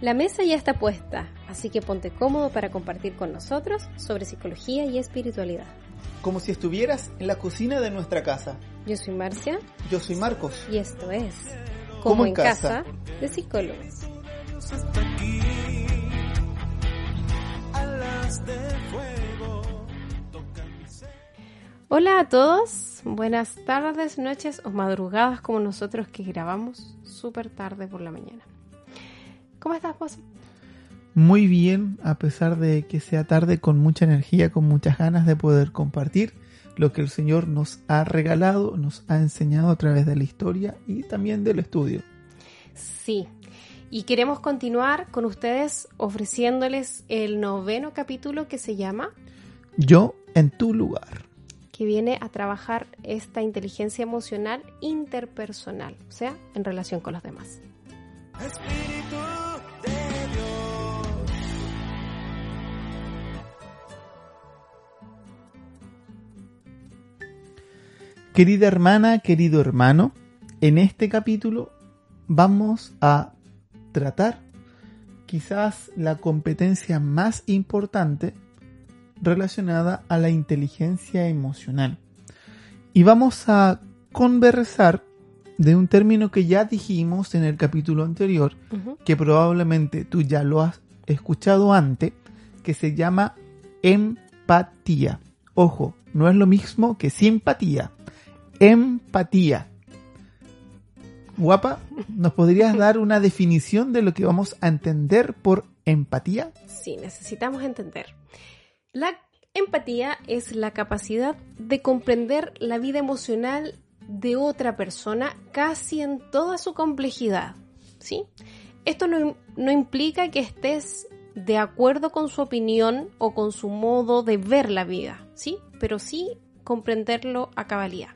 La mesa ya está puesta, así que ponte cómodo para compartir con nosotros sobre psicología y espiritualidad. Como si estuvieras en la cocina de nuestra casa. Yo soy Marcia. Yo soy Marcos. Y esto es Como, en casa, de psicólogos. Hola a todos, buenas tardes, noches o madrugadas como nosotros que grabamos súper tarde por la mañana. ¿Cómo estás, vos? Muy bien, a pesar de que sea tarde, con mucha energía, con muchas ganas de poder compartir lo que el Señor nos ha regalado, nos ha enseñado a través de la historia y también del estudio. Sí, y queremos continuar con ustedes ofreciéndoles el noveno capítulo que se llama Yo en tu lugar. Que viene a trabajar esta inteligencia emocional interpersonal, o sea, en relación con los demás. Espíritu Querida hermana, querido hermano, en este capítulo vamos a tratar quizás la competencia más importante relacionada a la inteligencia emocional. Y vamos a conversar de un término que ya dijimos en el capítulo anterior, que probablemente tú ya lo has escuchado antes, que se llama empatía. Ojo, no es lo mismo que simpatía empatía. Guapa, ¿nos podrías dar una definición de lo que vamos a entender por empatía? Sí, necesitamos entender. La empatía es la capacidad de comprender la vida emocional de otra persona casi en toda su complejidad. ¿sí? Esto no, no implica que estés de acuerdo con su opinión o con su modo de ver la vida, ¿sí? pero sí comprenderlo a cabalidad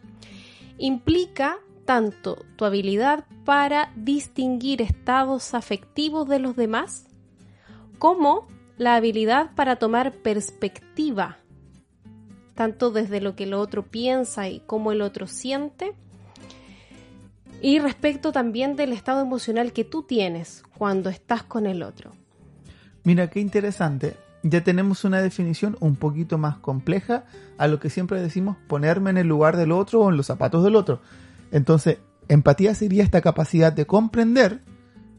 implica tanto tu habilidad para distinguir estados afectivos de los demás, como la habilidad para tomar perspectiva, tanto desde lo que el otro piensa y cómo el otro siente, y respecto también del estado emocional que tú tienes cuando estás con el otro. Mira, qué interesante ya tenemos una definición un poquito más compleja a lo que siempre decimos ponerme en el lugar del otro o en los zapatos del otro. Entonces, empatía sería esta capacidad de comprender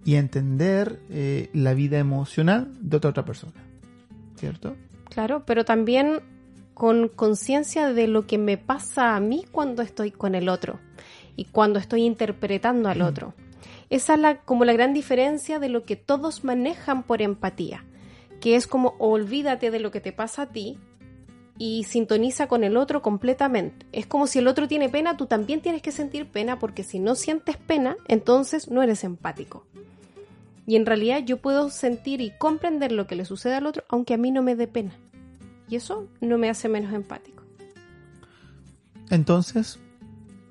y entender eh, la vida emocional de otra, otra persona. ¿Cierto? Claro, pero también con conciencia de lo que me pasa a mí cuando estoy con el otro y cuando estoy interpretando al mm. otro. Esa es la, como la gran diferencia de lo que todos manejan por empatía que es como olvídate de lo que te pasa a ti y sintoniza con el otro completamente. Es como si el otro tiene pena, tú también tienes que sentir pena porque si no sientes pena, entonces no eres empático. Y en realidad yo puedo sentir y comprender lo que le sucede al otro aunque a mí no me dé pena. Y eso no me hace menos empático. Entonces,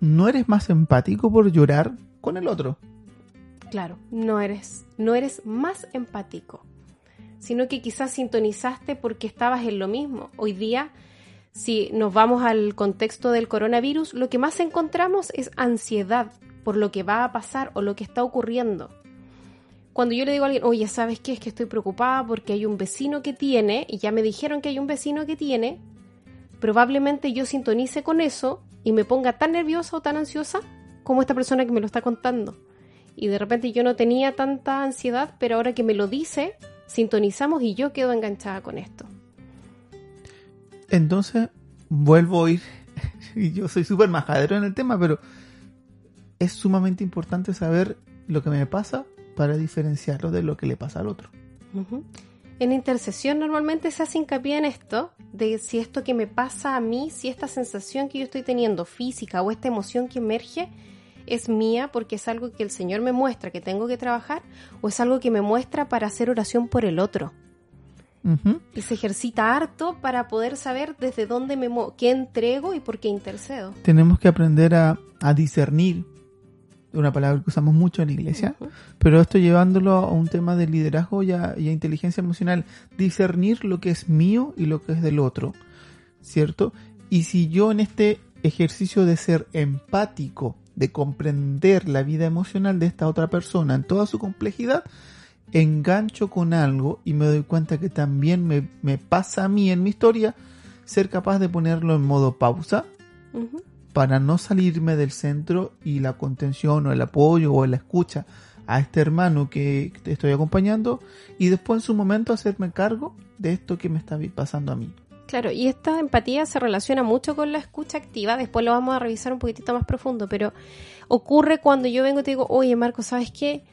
¿no eres más empático por llorar con el otro? Claro, no eres, no eres más empático sino que quizás sintonizaste porque estabas en lo mismo. Hoy día, si nos vamos al contexto del coronavirus, lo que más encontramos es ansiedad por lo que va a pasar o lo que está ocurriendo. Cuando yo le digo a alguien, oye, ¿sabes qué? Es que estoy preocupada porque hay un vecino que tiene, y ya me dijeron que hay un vecino que tiene, probablemente yo sintonice con eso y me ponga tan nerviosa o tan ansiosa como esta persona que me lo está contando. Y de repente yo no tenía tanta ansiedad, pero ahora que me lo dice, sintonizamos y yo quedo enganchada con esto. Entonces, vuelvo a ir, y yo soy súper majadero en el tema, pero es sumamente importante saber lo que me pasa para diferenciarlo de lo que le pasa al otro. En intercesión normalmente se hace hincapié en esto, de si esto que me pasa a mí, si esta sensación que yo estoy teniendo física o esta emoción que emerge es mía porque es algo que el Señor me muestra que tengo que trabajar o es algo que me muestra para hacer oración por el otro. Y se ejercita harto para poder saber desde dónde me qué entrego y por qué intercedo. Tenemos que aprender a, a discernir una palabra que usamos mucho en la iglesia, pero esto llevándolo a un tema de liderazgo y a, inteligencia emocional, discernir lo que es mío y lo que es del otro, ¿cierto? Y si yo en este ejercicio de ser empático, de comprender la vida emocional de esta otra persona en toda su complejidad, engancho con algo y me doy cuenta que también me, pasa a mí en mi historia, ser capaz de ponerlo en modo pausa, para no salirme del centro y la contención o el apoyo o la escucha a este hermano que estoy acompañando y después en su momento hacerme cargo de esto que me está pasando a mí. Claro, y esta empatía se relaciona mucho con la escucha activa, después lo vamos a revisar un poquitito más profundo, pero ocurre cuando yo vengo y te digo, oye Marco, ¿sabes qué?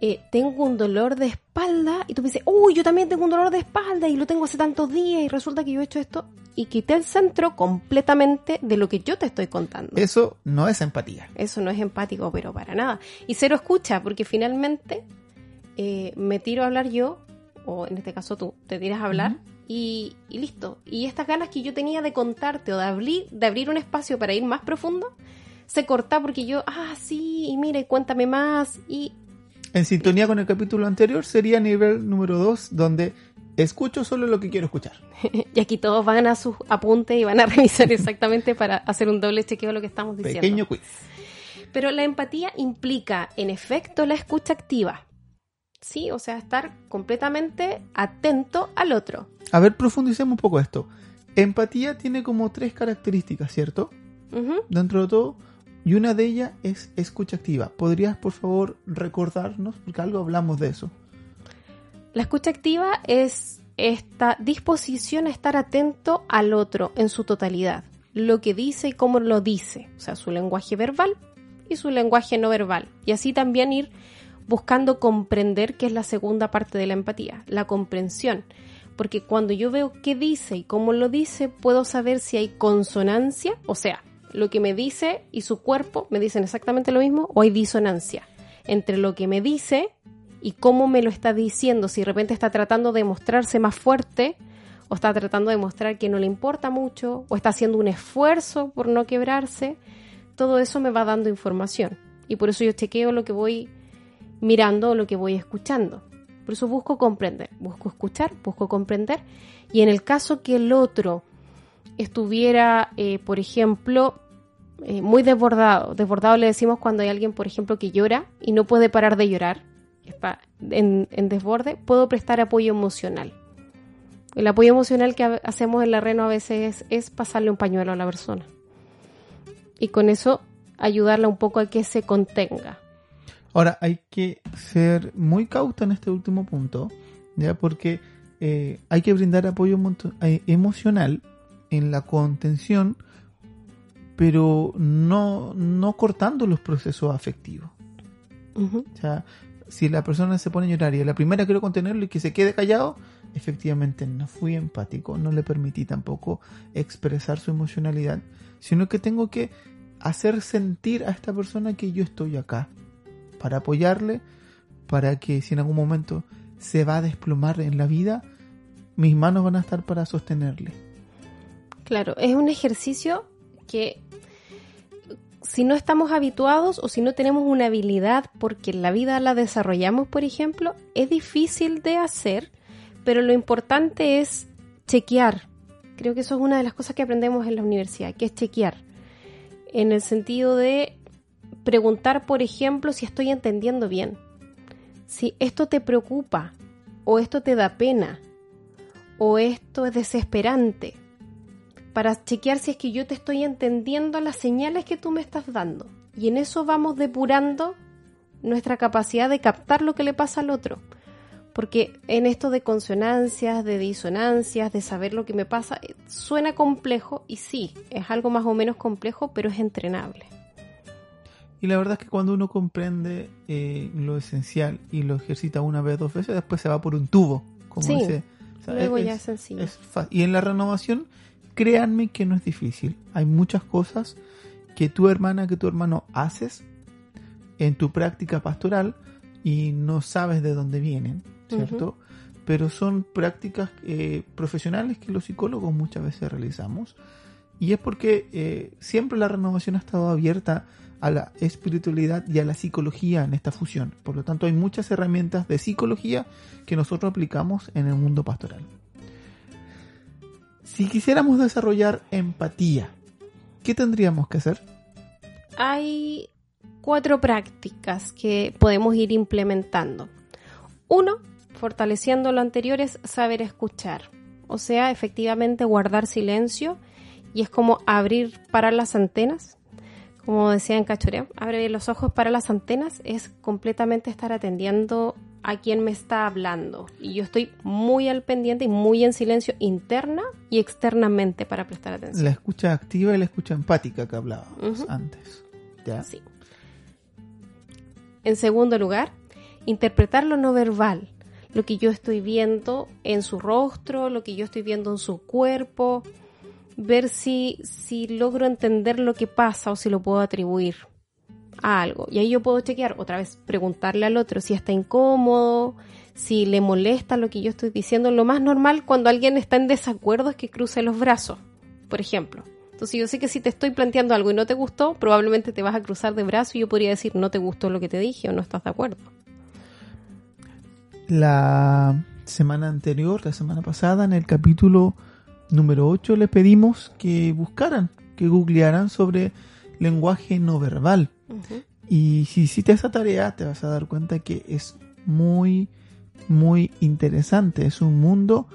Eh, tengo un dolor de espalda y tú me dices, uy, yo también tengo un dolor de espalda y lo tengo hace tantos días y resulta que yo he hecho esto y quité el centro completamente de lo que yo te estoy contando. Eso no es empatía. Eso no es empático, pero para nada. Y cero escucha, porque finalmente eh, me tiro a hablar yo, o en este caso tú, te tiras a hablar y, listo. Y estas ganas que yo tenía de contarte o de abrir, de abrir un espacio para ir más profundo, se corta porque yo, ah, sí, y mira, y cuéntame más, y en sintonía con el capítulo anterior sería nivel número 2, donde escucho solo lo que quiero escuchar. y aquí todos van a sus apuntes y van a revisar exactamente para hacer un doble chequeo de lo que estamos diciendo. Pequeño quiz. Pero la empatía implica, en efecto, la escucha activa. Sí, o sea, estar completamente atento al otro. A ver, profundicemos un poco esto. Empatía tiene como tres características, ¿cierto? Dentro de todo, y una de ellas es escucha activa. ¿Podrías, por favor, recordarnos? Porque algo hablamos de eso. La escucha activa es esta disposición a estar atento al otro en su totalidad, lo que dice y cómo lo dice, o sea, su lenguaje verbal y su lenguaje no verbal. Y así también ir buscando comprender, que es la segunda parte de la empatía, la comprensión. Porque cuando yo veo qué dice y cómo lo dice, puedo saber si hay consonancia, o sea, lo que me dice y su cuerpo me dicen exactamente lo mismo o hay disonancia entre lo que me dice y cómo me lo está diciendo, si de repente está tratando de mostrarse más fuerte o está tratando de mostrar que no le importa mucho o está haciendo un esfuerzo por no quebrarse, todo eso me va dando información y por eso yo chequeo lo que voy mirando lo que voy escuchando. Por eso busco comprender, busco escuchar, busco comprender y en el caso que el otro estuviera, eh, por ejemplo, eh, muy desbordado. Desbordado le decimos cuando hay alguien, por ejemplo, que llora y no puede parar de llorar, está en, desborde, puedo prestar apoyo emocional. El apoyo emocional que hacemos en la Reno a veces es, pasarle un pañuelo a la persona. Y con eso ayudarla un poco a que se contenga. Ahora, hay que ser muy cauto en este último punto, ¿ya? Porque eh, hay que brindar apoyo emocional en la contención, pero no, no cortando los procesos afectivos. O sea, si la persona se pone a llorar y la primera quiero contenerlo y que se quede callado, efectivamente no fui empático, no le permití tampoco expresar su emocionalidad, sino que tengo que hacer sentir a esta persona que yo estoy acá para apoyarle, para que si en algún momento se va a desplomar en la vida, mis manos van a estar para sostenerle. Claro, es un ejercicio que si no estamos habituados o si no tenemos una habilidad porque la vida la desarrollamos, por ejemplo, es difícil de hacer, pero lo importante es chequear. Creo que eso es una de las cosas que aprendemos en la universidad, que es chequear. En el sentido de preguntar, por ejemplo, si estoy entendiendo bien. Si esto te preocupa, o esto te da pena, o esto es desesperante para chequear si es que yo te estoy entendiendo las señales que tú me estás dando. Y en eso vamos depurando nuestra capacidad de captar lo que le pasa al otro. Porque en esto de consonancias, de disonancias, de saber lo que me pasa, suena complejo y sí, es algo más o menos complejo, pero es entrenable. Y la verdad es que cuando uno comprende eh, lo esencial y lo ejercita una vez, dos veces, después se va por un tubo como Sí, dice. o sea, luego es- ya es sencillo. es y en la renovación, créanme que no es difícil. Hay muchas cosas que tu hermana, que tu hermano haces en tu práctica pastoral y no sabes de dónde vienen, ¿cierto? Pero son prácticas eh, profesionales que los psicólogos muchas veces realizamos. Y es porque eh, siempre la renovación ha estado abierta a la espiritualidad y a la psicología en esta fusión. Por lo tanto, hay muchas herramientas de psicología que nosotros aplicamos en el mundo pastoral. Si quisiéramos desarrollar empatía, ¿qué tendríamos que hacer? Hay cuatro prácticas que podemos ir implementando. Uno, fortaleciendo lo anterior, es saber escuchar. O sea, efectivamente guardar silencio y es como abrir, parar las antenas. Como decía en Cachureo, abrir los ojos para las antenas es completamente estar atendiendo a quien me está hablando. Y yo estoy muy al pendiente y muy en silencio interna y externamente para prestar atención. La escucha activa y la escucha empática que hablábamos antes. ¿Ya? Sí. En segundo lugar, interpretar lo no verbal, lo que yo estoy viendo en su rostro, lo que yo estoy viendo en su cuerpo, ver si, si logro entender lo que pasa o si lo puedo atribuir a algo. Y ahí yo puedo chequear, otra vez, preguntarle al otro si está incómodo, si le molesta lo que yo estoy diciendo. Lo más normal cuando alguien está en desacuerdo es que cruce los brazos, por ejemplo. Entonces yo sé que si te estoy planteando algo y no te gustó, probablemente te vas a cruzar de brazos y yo podría decir no te gustó lo que te dije o no estás de acuerdo. La semana anterior, la semana pasada, en el capítulo número 8, les pedimos que buscaran, que googlearan sobre lenguaje no verbal. Y si hiciste esa tarea, te vas a dar cuenta que es muy, muy interesante. Es un mundo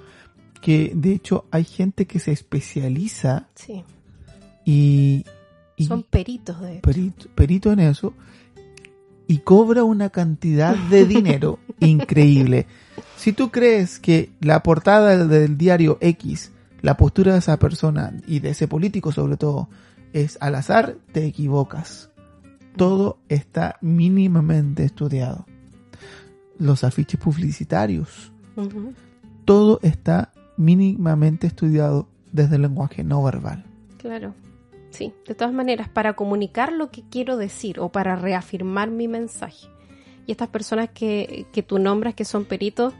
que, de hecho, hay gente que se especializa Sí, y, y son peritos de... perito, perito en eso y cobra una cantidad de dinero increíble. Si tú crees que la portada del diario X, la postura de esa persona y de ese político sobre todo, es al azar, te equivocas. Todo está mínimamente estudiado. Los afiches publicitarios, todo está mínimamente estudiado desde el lenguaje no verbal. Claro. Sí, de todas maneras, para comunicar lo que quiero decir o para reafirmar mi mensaje. Y estas personas que, que tú nombras que son peritos,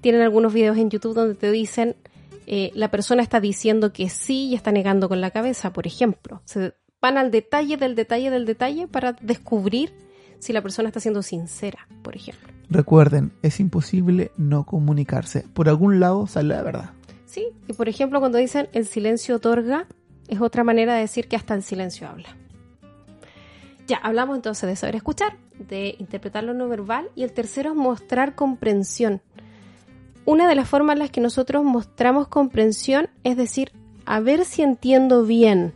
tienen algunos videos en YouTube donde te dicen, eh, la persona está diciendo que sí y está negando con la cabeza, por ejemplo. Se van al detalle del detalle del detalle para descubrir si la persona está siendo sincera, por ejemplo. Recuerden, es imposible no comunicarse. Por algún lado sale la verdad. Sí, y por ejemplo cuando dicen el silencio otorga, es otra manera de decir que hasta el silencio habla. Ya, hablamos entonces de saber escuchar, de interpretar lo no verbal y el tercero es mostrar comprensión. Una de las formas en las que nosotros mostramos comprensión es decir, a ver si entiendo bien,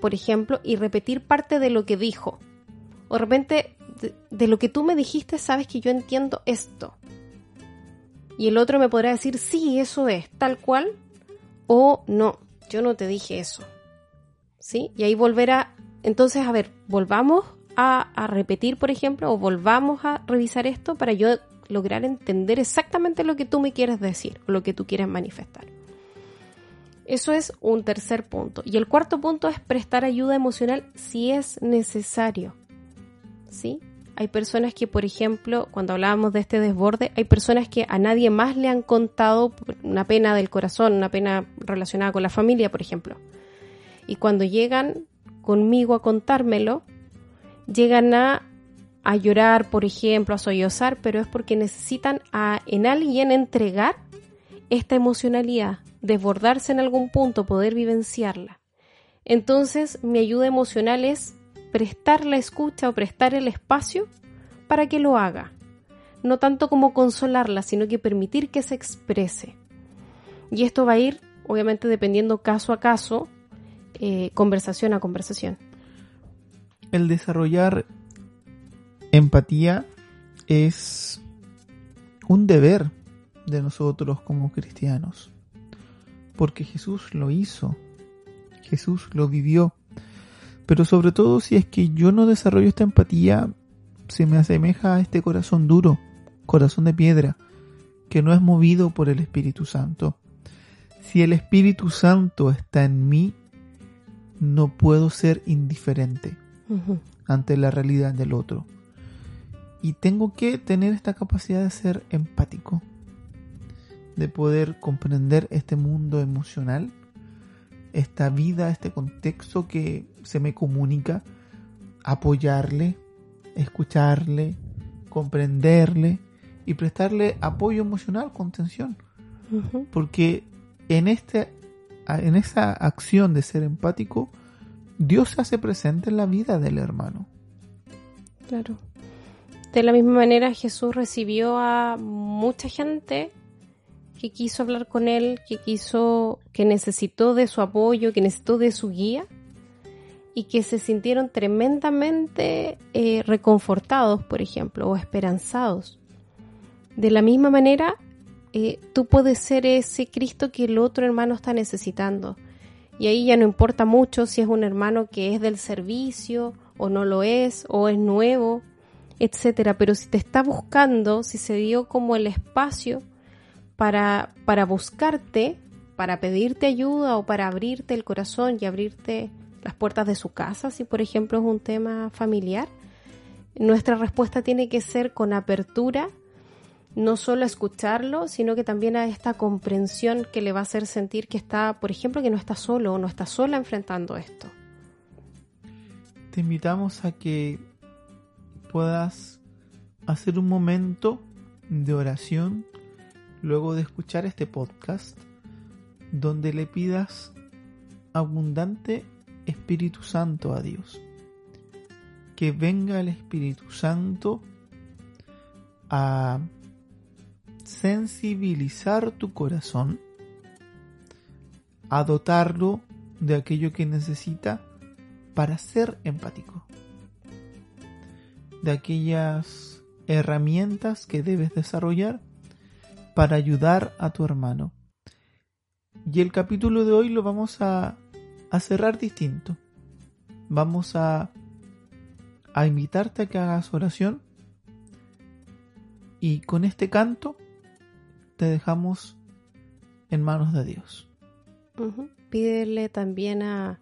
por ejemplo, y repetir parte de lo que dijo. O de repente, de, lo que tú me dijiste, sabes que yo entiendo esto. Y el otro me podrá decir, sí, eso es, tal cual, o no, yo no te dije eso. ¿Sí? Y ahí volver a, entonces, a ver, volvamos a, a repetir, por ejemplo, o volvamos a revisar esto para yo lograr entender exactamente lo que tú me quieres decir lo que tú quieres manifestar. Eso es un tercer punto. Y el cuarto punto es prestar ayuda emocional si es necesario. ¿Sí? Hay personas que, por ejemplo, cuando hablábamos de este desborde, hay personas que a nadie más le han contado una pena del corazón, una pena relacionada con la familia, por ejemplo. Y cuando llegan conmigo a contármelo, llegan a, a llorar, por ejemplo, a sollozar, pero es porque necesitan a, en alguien entregar esta emocionalidad, desbordarse en algún punto, poder vivenciarla. Entonces, mi ayuda emocional es prestar la escucha o prestar el espacio para que lo haga. No tanto como consolarla, sino que permitir que se exprese. Y esto va a ir, obviamente, dependiendo caso a caso, eh, conversación a conversación. El desarrollar empatía es un deber de nosotros como cristianos. Porque Jesús lo hizo. Jesús lo vivió. Pero sobre todo si es que yo no desarrollo esta empatía, se me asemeja a este corazón duro, corazón de piedra, que no es movido por el Espíritu Santo. Si el Espíritu Santo está en mí, no puedo ser indiferente ante la realidad del otro. Y tengo que tener esta capacidad de ser empático, de poder comprender este mundo emocional, esta vida, este contexto que se me comunica, apoyarle, escucharle, comprenderle y prestarle apoyo emocional, contención. Porque en, este, en esa acción de ser empático, Dios se hace presente en la vida del hermano. Claro. De la misma manera Jesús recibió a mucha gente que quiso hablar con él, que quiso, que necesitó de su apoyo, que necesitó de su guía y que se sintieron tremendamente eh, reconfortados, por ejemplo, o esperanzados. De la misma manera, eh, tú puedes ser ese Cristo que el otro hermano está necesitando. Y ahí ya no importa mucho si es un hermano que es del servicio o no lo es, o es nuevo, etcétera. Pero si te está buscando, si se dio como el espacio para, para buscarte, para pedirte ayuda o para abrirte el corazón y abrirte las puertas de su casa, si por ejemplo es un tema familiar, nuestra respuesta tiene que ser con apertura, no solo a escucharlo, sino que también a esta comprensión que le va a hacer sentir que está, por ejemplo, que no está solo o no está sola enfrentando esto. Te invitamos a que puedas hacer un momento de oración luego de escuchar este podcast donde le pidas abundante Espíritu Santo a Dios. Que venga el Espíritu Santo a sensibilizar tu corazón, a dotarlo de aquello que necesita para ser empático, de aquellas herramientas que debes desarrollar para ayudar a tu hermano. Y el capítulo de hoy lo vamos a a cerrar distinto. Vamos a, a invitarte a que hagas oración y con este canto te dejamos en manos de Dios. Pídele también a,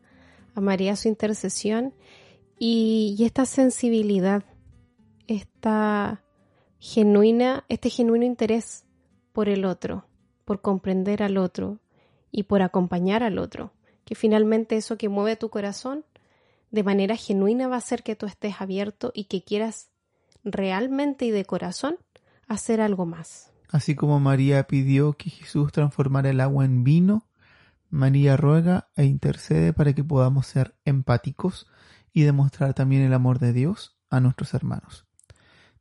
a, María su intercesión y, y, esta sensibilidad, esta genuina, este genuino interés por el otro, por comprender al otro y por acompañar al otro que finalmente eso que mueve tu corazón de manera genuina va a hacer que tú estés abierto y que quieras realmente y de corazón hacer algo más. Así como María pidió que Jesús transformara el agua en vino, María ruega e intercede para que podamos ser empáticos y demostrar también el amor de Dios a nuestros hermanos.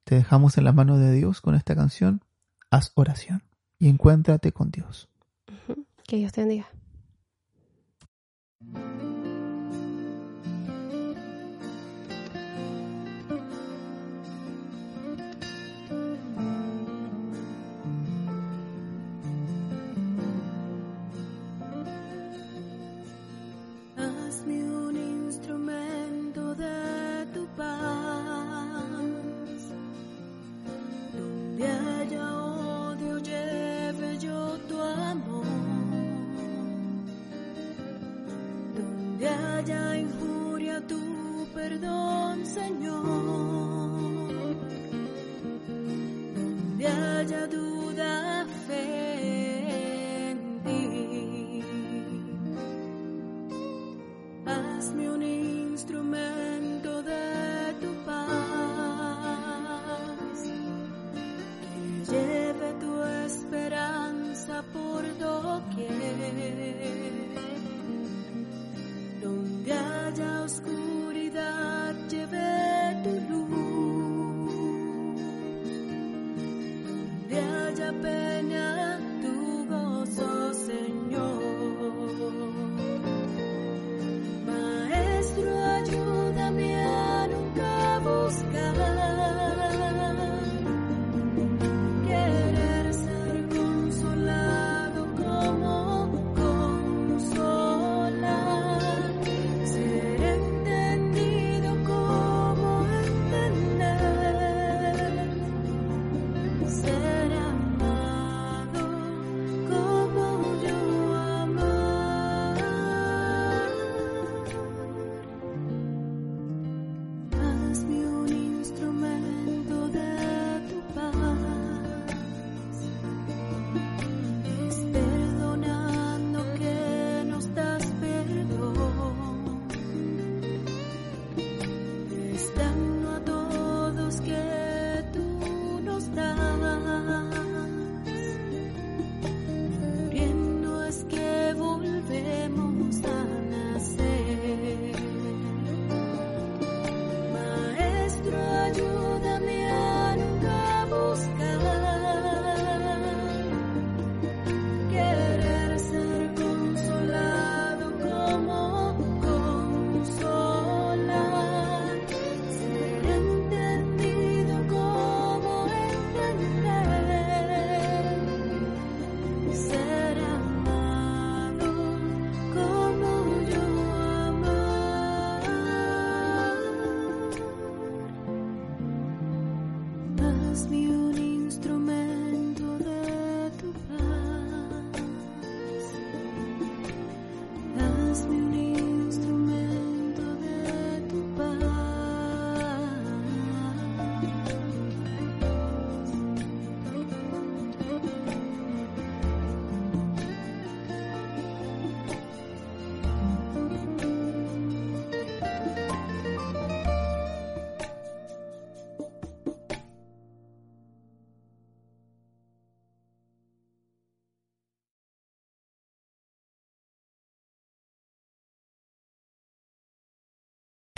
Te dejamos en la mano de Dios con esta canción. Haz oración y encuéntrate con Dios. Que Dios te bendiga. 家独